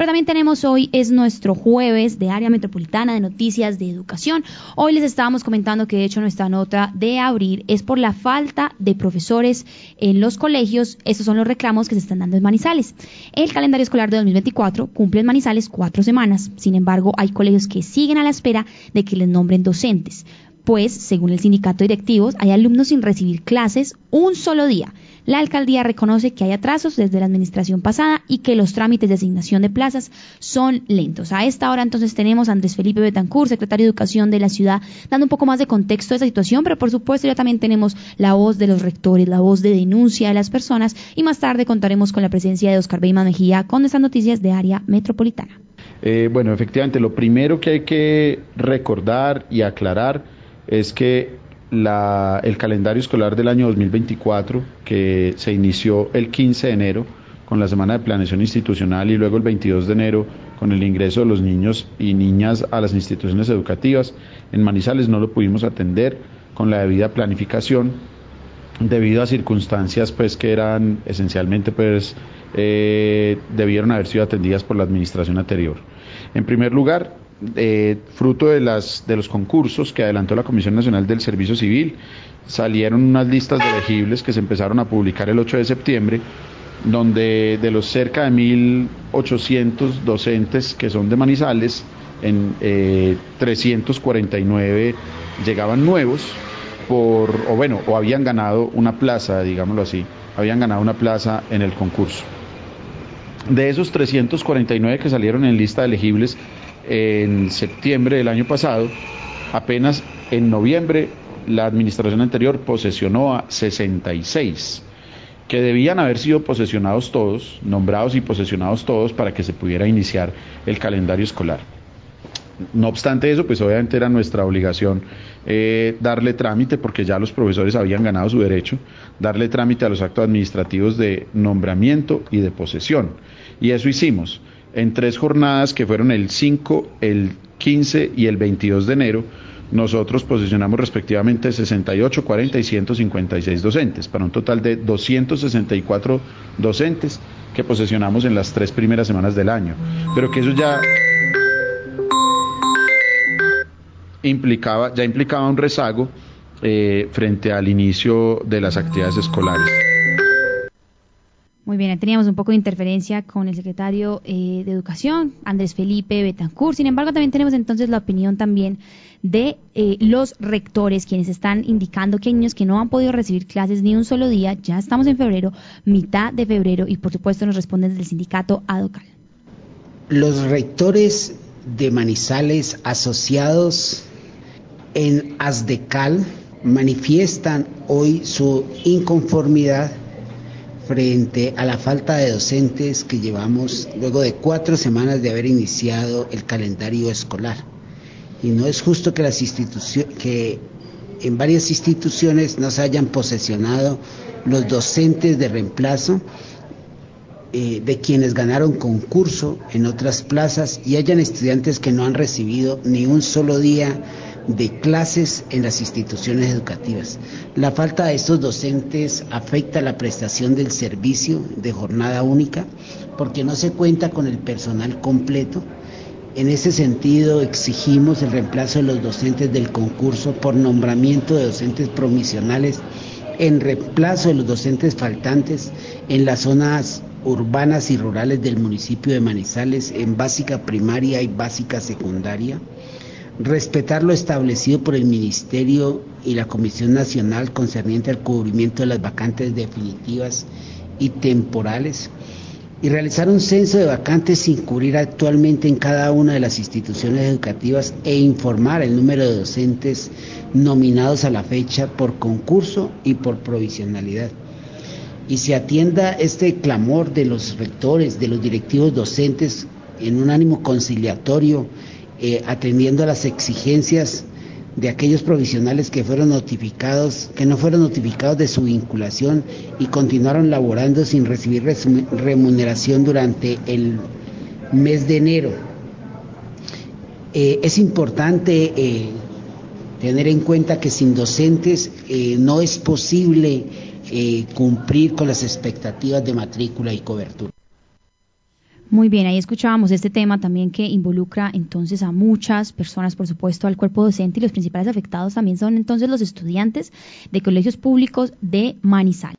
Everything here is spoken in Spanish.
Pero también tenemos hoy, es nuestro jueves de área metropolitana de noticias de educación. Hoy les estábamos comentando que de hecho nuestra nota de abrir es por la falta de profesores en los colegios. Estos son los reclamos que se están dando en Manizales. El calendario escolar de 2024 cumple en Manizales cuatro semanas. Sin embargo, hay colegios que siguen a la espera de que les nombren docentes pues, según el sindicato directivos, hay alumnos sin recibir clases un solo día. La alcaldía reconoce que hay atrasos desde la administración pasada y que los trámites de asignación de plazas son lentos. A esta hora entonces tenemos a Andrés Felipe Betancourt, secretario de Educación de la ciudad, dando un poco más de contexto a esta situación, pero por supuesto ya también tenemos la voz de los rectores, la voz de denuncia de las personas y más tarde contaremos con la presencia de Oscar Beima Mejía con estas noticias de área metropolitana. Eh, bueno, efectivamente, lo primero que hay que recordar y aclarar es que el calendario escolar del año 2024, que se inició el 15 de enero con la semana de planeación institucional y luego el 22 de enero con el ingreso de los niños y niñas a las instituciones educativas, en Manizales no lo pudimos atender con la debida planificación debido a circunstancias pues que eran esencialmente pues eh, debieron haber sido atendidas por la administración anterior. En primer lugar, eh, fruto de, las, de los concursos que adelantó la Comisión Nacional del Servicio Civil, salieron unas listas de elegibles que se empezaron a publicar el 8 de septiembre, donde de los cerca de 1.800 docentes que son de Manizales, en 349 eh, llegaban nuevos, por, o bueno, o habían ganado una plaza, digámoslo así, habían ganado una plaza en el concurso. De esos 349 que salieron en lista de elegibles, en septiembre del año pasado, apenas en noviembre la administración anterior posesionó a 66, que debían haber sido posesionados todos, nombrados y posesionados todos para que se pudiera iniciar el calendario escolar. No obstante eso, pues obviamente era nuestra obligación eh, darle trámite, porque ya los profesores habían ganado su derecho, darle trámite a los actos administrativos de nombramiento y de posesión. Y eso hicimos en tres jornadas que fueron el 5, el 15 y el 22 de enero, nosotros posicionamos respectivamente 68, 40 y 156 docentes, para un total de 264 docentes que posesionamos en las tres primeras semanas del año. Pero que eso ya implicaba, ya implicaba un rezago eh, frente al inicio de las actividades escolares. Muy bien, teníamos un poco de interferencia con el secretario eh, de Educación, Andrés Felipe Betancourt. Sin embargo, también tenemos entonces la opinión también de eh, los rectores, quienes están indicando que hay niños que no han podido recibir clases ni un solo día. Ya estamos en febrero, mitad de febrero, y por supuesto nos responden del sindicato ADOCAL. Los rectores de Manizales asociados en ASDECAL manifiestan hoy su inconformidad frente a la falta de docentes que llevamos luego de cuatro semanas de haber iniciado el calendario escolar. Y no es justo que las que en varias instituciones no se hayan posesionado los docentes de reemplazo eh, de quienes ganaron concurso en otras plazas y hayan estudiantes que no han recibido ni un solo día de clases en las instituciones educativas. La falta de estos docentes afecta la prestación del servicio de jornada única porque no se cuenta con el personal completo. En ese sentido, exigimos el reemplazo de los docentes del concurso por nombramiento de docentes promisionales en reemplazo de los docentes faltantes en las zonas urbanas y rurales del municipio de Manizales en básica primaria y básica secundaria respetar lo establecido por el Ministerio y la Comisión Nacional concerniente al cubrimiento de las vacantes definitivas y temporales y realizar un censo de vacantes sin cubrir actualmente en cada una de las instituciones educativas e informar el número de docentes nominados a la fecha por concurso y por provisionalidad. Y se atienda este clamor de los rectores, de los directivos docentes en un ánimo conciliatorio eh, atendiendo a las exigencias de aquellos provisionales que fueron notificados, que no fueron notificados de su vinculación y continuaron laborando sin recibir remuneración durante el mes de enero. Eh, es importante eh, tener en cuenta que sin docentes no es posible cumplir con las expectativas de matrícula y cobertura. Muy bien, ahí escuchábamos este tema también que involucra entonces a muchas personas, por supuesto, al cuerpo docente y los principales afectados también son entonces los estudiantes de colegios públicos de Manizal.